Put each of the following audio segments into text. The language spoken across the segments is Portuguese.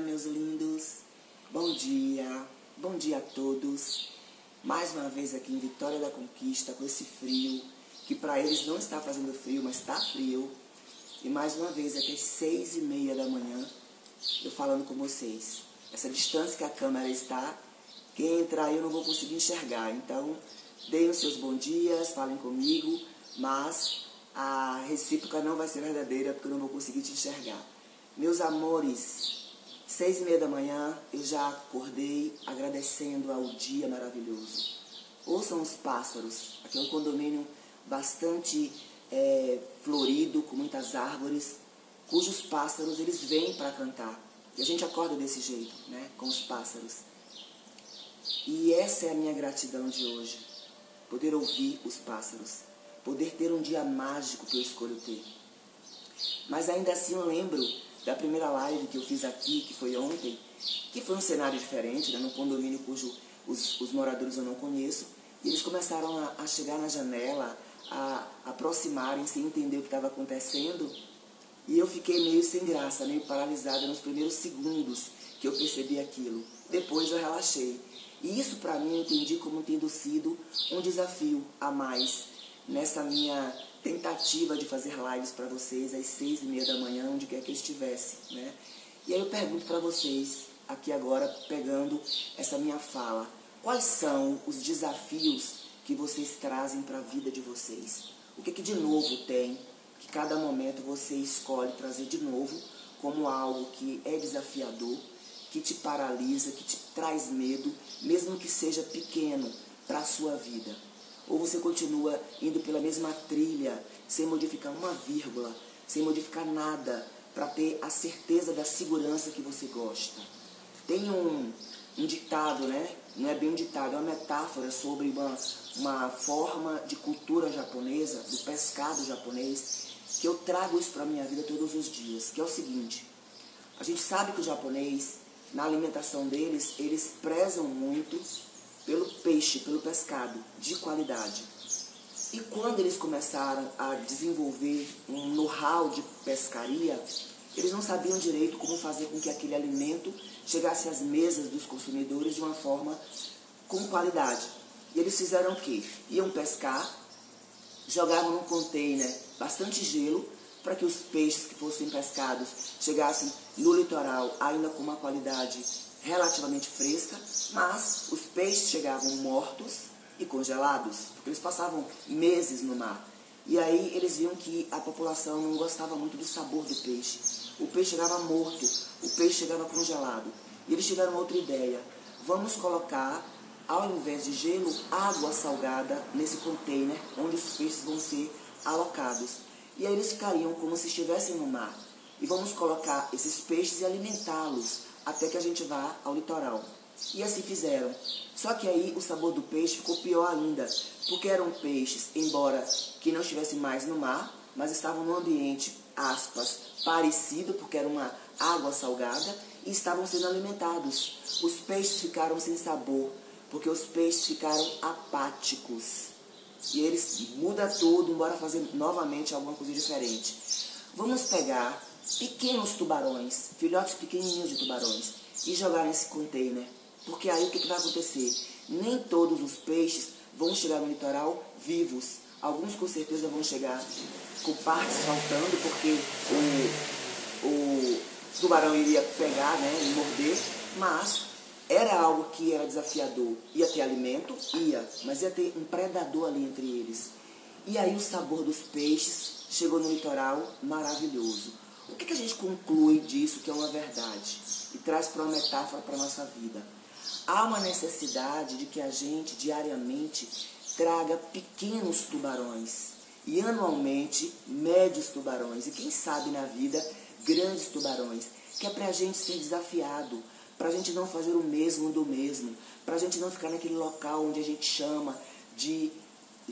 meus lindos. Bom dia, bom dia a todos. Mais uma vez aqui em Vitória da Conquista, com esse frio, que para eles não está fazendo frio, mas está frio. E mais uma vez aqui às seis e meia da manhã, eu falando com vocês. Essa distância que a câmera está, quem entrar eu não vou conseguir enxergar. Então, deem os seus bons dias, falem comigo, mas a recíproca não vai ser verdadeira porque eu não vou conseguir te enxergar. Meus amores, seis e meia da manhã eu já acordei agradecendo ao dia maravilhoso. Ouçam os pássaros. Aqui é um condomínio bastante é, florido, com muitas árvores, cujos pássaros eles vêm para cantar. E a gente acorda desse jeito, né, com os pássaros. E essa é a minha gratidão de hoje, poder ouvir os pássaros, poder ter um dia mágico que eu escolho ter. Mas ainda assim eu lembro da primeira live que eu fiz aqui, que foi ontem, que foi um cenário diferente, né, num condomínio cujo os, os moradores eu não conheço, e eles começaram a, a chegar na janela, a, a aproximarem sem entender o que estava acontecendo, e eu fiquei meio sem graça, meio paralisada nos primeiros segundos que eu percebi aquilo. Depois eu relaxei. E isso para mim eu entendi como tendo sido um desafio a mais nessa minha tentativa de fazer lives para vocês às seis e meia da manhã, onde quer que eu estivesse, né? E aí eu pergunto para vocês, aqui agora, pegando essa minha fala, quais são os desafios que vocês trazem para a vida de vocês? O que, que de novo tem que cada momento você escolhe trazer de novo como algo que é desafiador, que te paralisa, que te traz medo, mesmo que seja pequeno para a sua vida? Ou você continua indo pela mesma trilha, sem modificar uma vírgula, sem modificar nada, para ter a certeza da segurança que você gosta? Tem um, um ditado, né? Não é bem um ditado, é uma metáfora sobre uma, uma forma de cultura japonesa, do pescado japonês, que eu trago isso para a minha vida todos os dias, que é o seguinte. A gente sabe que o japonês, na alimentação deles, eles prezam muito pelo peixe, pelo pescado de qualidade. E quando eles começaram a desenvolver um know-how de pescaria, eles não sabiam direito como fazer com que aquele alimento chegasse às mesas dos consumidores de uma forma com qualidade. E eles fizeram o quê? Iam pescar, jogavam num container bastante gelo para que os peixes que fossem pescados chegassem no litoral ainda com uma qualidade relativamente fresca, mas os peixes chegavam mortos e congelados, porque eles passavam meses no mar. E aí eles viam que a população não gostava muito do sabor do peixe. O peixe chegava morto, o peixe chegava congelado. E eles tiveram outra ideia. Vamos colocar, ao invés de gelo, água salgada nesse container onde os peixes vão ser alocados. E aí eles ficariam como se estivessem no mar. E vamos colocar esses peixes e alimentá-los até que a gente vá ao litoral. E assim fizeram. Só que aí o sabor do peixe ficou pior ainda, porque eram peixes, embora que não estivessem mais no mar, mas estavam num ambiente, aspas, parecido, porque era uma água salgada, e estavam sendo alimentados. Os peixes ficaram sem sabor, porque os peixes ficaram apáticos. E eles mudam tudo, embora fazer novamente alguma coisa diferente. Vamos pegar pequenos tubarões, filhotes pequenininhos de tubarões, e jogar nesse container. Porque aí o que, que vai acontecer? Nem todos os peixes vão chegar no litoral vivos. Alguns com certeza vão chegar com partes faltando, porque o, o tubarão iria pegar né, e morder, mas era algo que era desafiador. Ia ter alimento? Ia, mas ia ter um predador ali entre eles. E aí o sabor dos peixes chegou no litoral maravilhoso. O que, que a gente conclui disso que é uma verdade e traz para uma metáfora para a nossa vida? Há uma necessidade de que a gente diariamente traga pequenos tubarões e anualmente médios tubarões e quem sabe na vida grandes tubarões, que é para a gente ser desafiado, para a gente não fazer o mesmo do mesmo, para a gente não ficar naquele local onde a gente chama de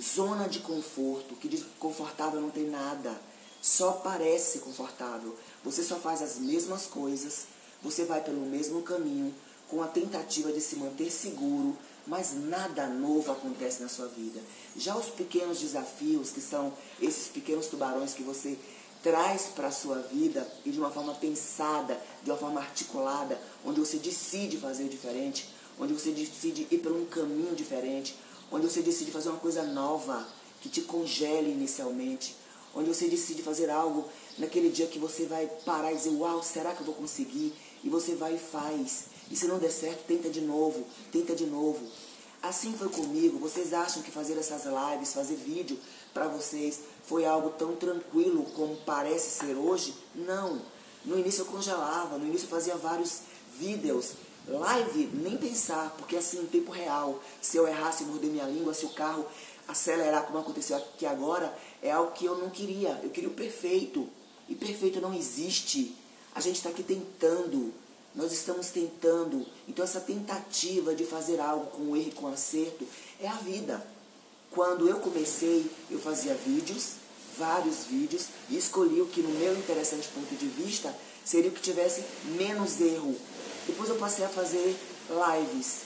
zona de conforto, que de confortável não tem nada só parece confortável. Você só faz as mesmas coisas, você vai pelo mesmo caminho, com a tentativa de se manter seguro, mas nada novo acontece na sua vida. Já os pequenos desafios, que são esses pequenos tubarões que você traz para a sua vida e de uma forma pensada, de uma forma articulada, onde você decide fazer diferente, onde você decide ir por um caminho diferente, onde você decide fazer uma coisa nova que te congele inicialmente, onde você decide fazer algo naquele dia que você vai parar e dizer, uau, será que eu vou conseguir? E você vai e faz. E se não der certo, tenta de novo, tenta de novo. Assim foi comigo. Vocês acham que fazer essas lives, fazer vídeo para vocês foi algo tão tranquilo como parece ser hoje? Não. No início eu congelava, no início eu fazia vários vídeos. Live, nem pensar, porque assim, em tempo real, se eu errasse morder minha língua, se o carro acelerar como aconteceu aqui agora, é algo que eu não queria. Eu queria o perfeito. E perfeito não existe. A gente está aqui tentando. Nós estamos tentando. Então essa tentativa de fazer algo com erro e com acerto é a vida. Quando eu comecei, eu fazia vídeos, vários vídeos, e escolhi o que no meu interessante ponto de vista seria o que tivesse menos erro. Depois eu passei a fazer lives,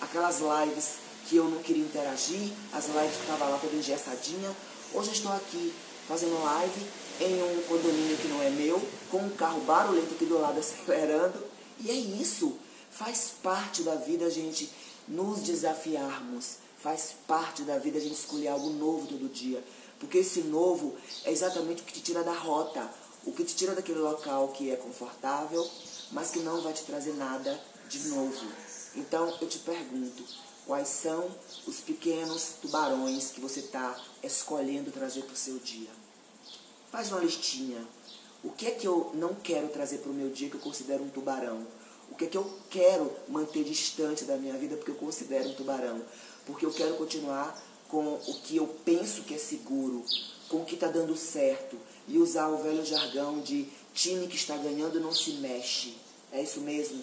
aquelas lives que eu não queria interagir, as lives que estavam lá toda engessadinha. Hoje eu estou aqui fazendo live em um condomínio que não é meu, com um carro barulhento aqui do lado acelerando. E é isso. Faz parte da vida gente nos desafiarmos. Faz parte da vida a gente escolher algo novo todo dia. Porque esse novo é exatamente o que te tira da rota, o que te tira daquele local que é confortável, mas que não vai te trazer nada de novo. Então eu te pergunto, quais são os pequenos tubarões que você está escolhendo trazer para o seu dia? Faz uma listinha. O que é que eu não quero trazer para o meu dia que eu considero um tubarão? Que é que eu quero manter distante da minha vida porque eu considero um tubarão? Porque eu quero continuar com o que eu penso que é seguro, com o que está dando certo. E usar o velho jargão de time que está ganhando não se mexe. É isso mesmo?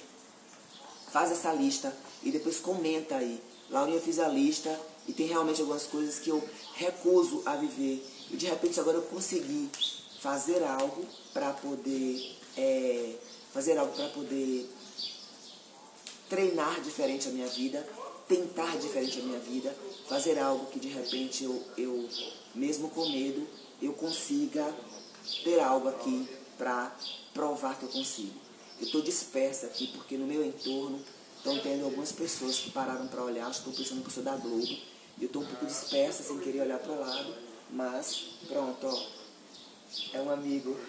Faz essa lista e depois comenta aí. Laurinha fiz a lista e tem realmente algumas coisas que eu recuso a viver e de repente agora eu consegui fazer algo para poder é, fazer algo para poder treinar diferente a minha vida, tentar diferente a minha vida, fazer algo que de repente eu, eu mesmo com medo, eu consiga ter algo aqui para provar que eu consigo. Eu estou dispersa aqui porque no meu entorno estão tendo algumas pessoas que pararam para olhar, estou pensando que eu sou da Globo, e eu estou um pouco dispersa sem querer olhar para o lado. Mas, pronto, ó. É um amigo.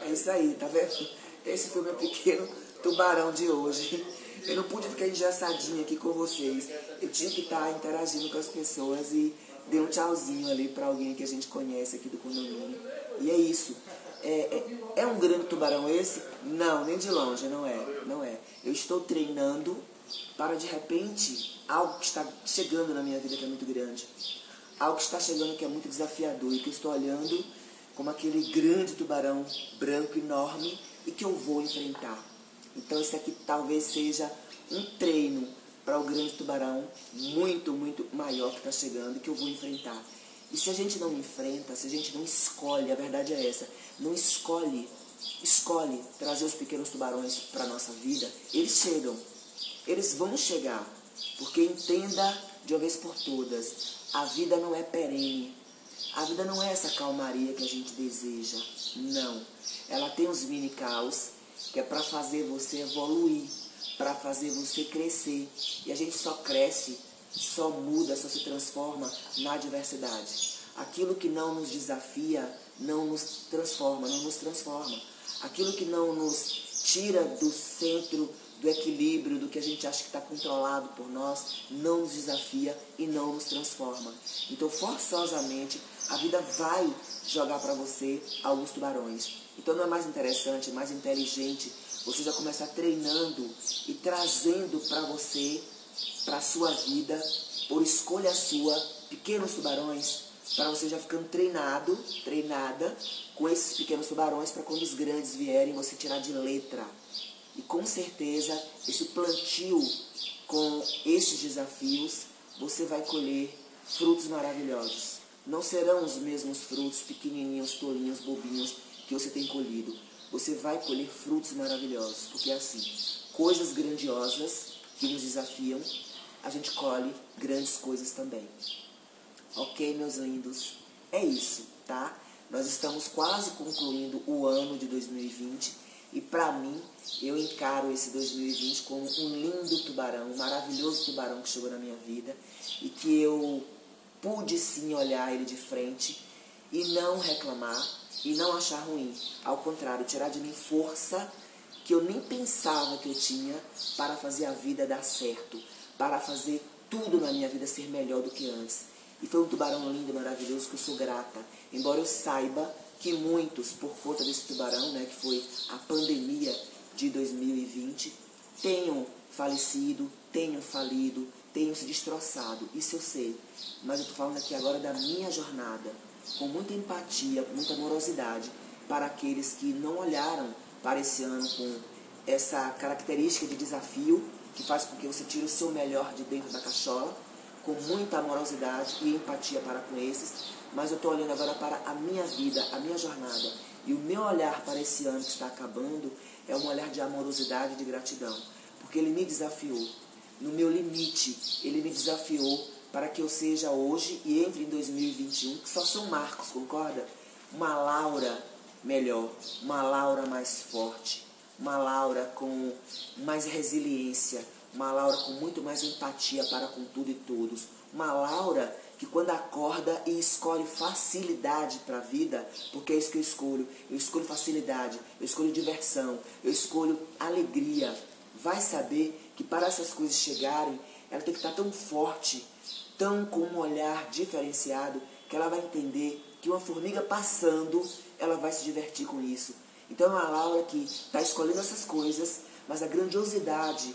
É isso aí, tá vendo? Esse o meu pequeno tubarão de hoje. Eu não pude ficar engessadinha aqui com vocês. Eu tinha que estar interagindo com as pessoas e dei um tchauzinho ali para alguém que a gente conhece aqui do condomínio. E é isso. É, é, é, um grande tubarão esse? Não, nem de longe, não é. Não é. Eu estou treinando para de repente algo que está chegando na minha vida que é muito grande algo que está chegando que é muito desafiador e que eu estou olhando como aquele grande tubarão branco enorme e que eu vou enfrentar. Então esse aqui talvez seja um treino para o grande tubarão muito, muito maior que está chegando que eu vou enfrentar. E se a gente não enfrenta, se a gente não escolhe, a verdade é essa, não escolhe, escolhe trazer os pequenos tubarões para a nossa vida, eles chegam, eles vão chegar, porque entenda de uma vez por todas, a vida não é perene. A vida não é essa calmaria que a gente deseja. Não. Ela tem os mini caos que é para fazer você evoluir, para fazer você crescer. E a gente só cresce, só muda, só se transforma na adversidade. Aquilo que não nos desafia não nos transforma, não nos transforma. Aquilo que não nos tira do centro do equilíbrio, do que a gente acha que está controlado por nós, não nos desafia e não nos transforma. Então, forçosamente, a vida vai jogar para você alguns tubarões. Então, não é mais interessante, é mais inteligente você já começar treinando e trazendo para você, para sua vida, por escolha sua, pequenos tubarões, para você já ficando treinado, treinada com esses pequenos tubarões, para quando os grandes vierem, você tirar de letra e com certeza, esse plantio com esses desafios, você vai colher frutos maravilhosos. Não serão os mesmos frutos pequenininhos, tolinhos, bobinhos que você tem colhido. Você vai colher frutos maravilhosos, porque é assim, coisas grandiosas que nos desafiam, a gente colhe grandes coisas também. Ok, meus lindos? É isso, tá? Nós estamos quase concluindo o ano de 2020 e para mim eu encaro esse 2020 como um lindo tubarão, um maravilhoso tubarão que chegou na minha vida e que eu pude sim olhar ele de frente e não reclamar e não achar ruim. Ao contrário, tirar de mim força que eu nem pensava que eu tinha para fazer a vida dar certo, para fazer tudo na minha vida ser melhor do que antes. E foi um tubarão lindo maravilhoso que eu sou grata. Embora eu saiba que muitos, por conta desse tubarão, né, que foi a pandemia de 2020, tenham falecido, tenham falido, tenham se destroçado. Isso eu sei. Mas eu estou falando aqui agora da minha jornada, com muita empatia, muita amorosidade, para aqueles que não olharam para esse ano com essa característica de desafio que faz com que você tire o seu melhor de dentro da cachola, com muita amorosidade e empatia para com esses, mas eu estou olhando agora para a minha vida, a minha jornada. E o meu olhar para esse ano que está acabando é um olhar de amorosidade e de gratidão, porque ele me desafiou. No meu limite, ele me desafiou para que eu seja hoje e entre em 2021, que só são marcos, concorda? Uma Laura melhor, uma Laura mais forte, uma Laura com mais resiliência, uma Laura com muito mais empatia para com tudo e todos, uma Laura que quando acorda e escolhe facilidade para a vida, porque é isso que eu escolho, eu escolho facilidade, eu escolho diversão, eu escolho alegria, vai saber que para essas coisas chegarem, ela tem que estar tão forte, tão com um olhar diferenciado, que ela vai entender que uma formiga passando, ela vai se divertir com isso. Então é uma Laura que está escolhendo essas coisas, mas a grandiosidade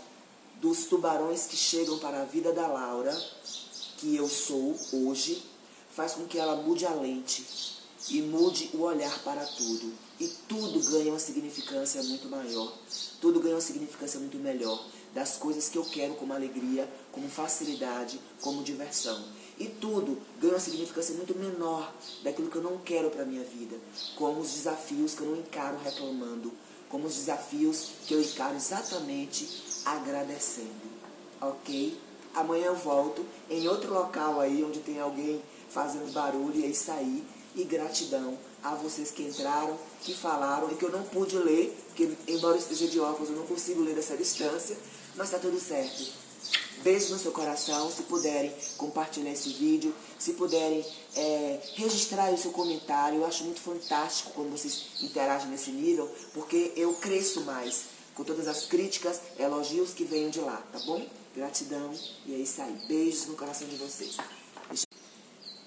dos tubarões que chegam para a vida da Laura, que eu sou hoje, faz com que ela mude a lente e mude o olhar para tudo. E tudo ganha uma significância muito maior, tudo ganha uma significância muito melhor das coisas que eu quero como alegria, como facilidade, como diversão. E tudo ganha uma significância muito menor daquilo que eu não quero para a minha vida, como os desafios que eu não encaro reclamando, como os desafios que eu encaro exatamente agradecendo. Ok? Amanhã eu volto em outro local aí onde tem alguém fazendo barulho e aí. E gratidão a vocês que entraram, que falaram e que eu não pude ler, porque embora eu esteja de óculos eu não consigo ler dessa distância, mas está tudo certo. Beijo no seu coração, se puderem compartilhar esse vídeo, se puderem é, registrar o seu comentário. Eu acho muito fantástico quando vocês interagem nesse nível, porque eu cresço mais com todas as críticas, elogios que venham de lá, tá bom? Gratidão e é isso aí. Beijos no coração de vocês.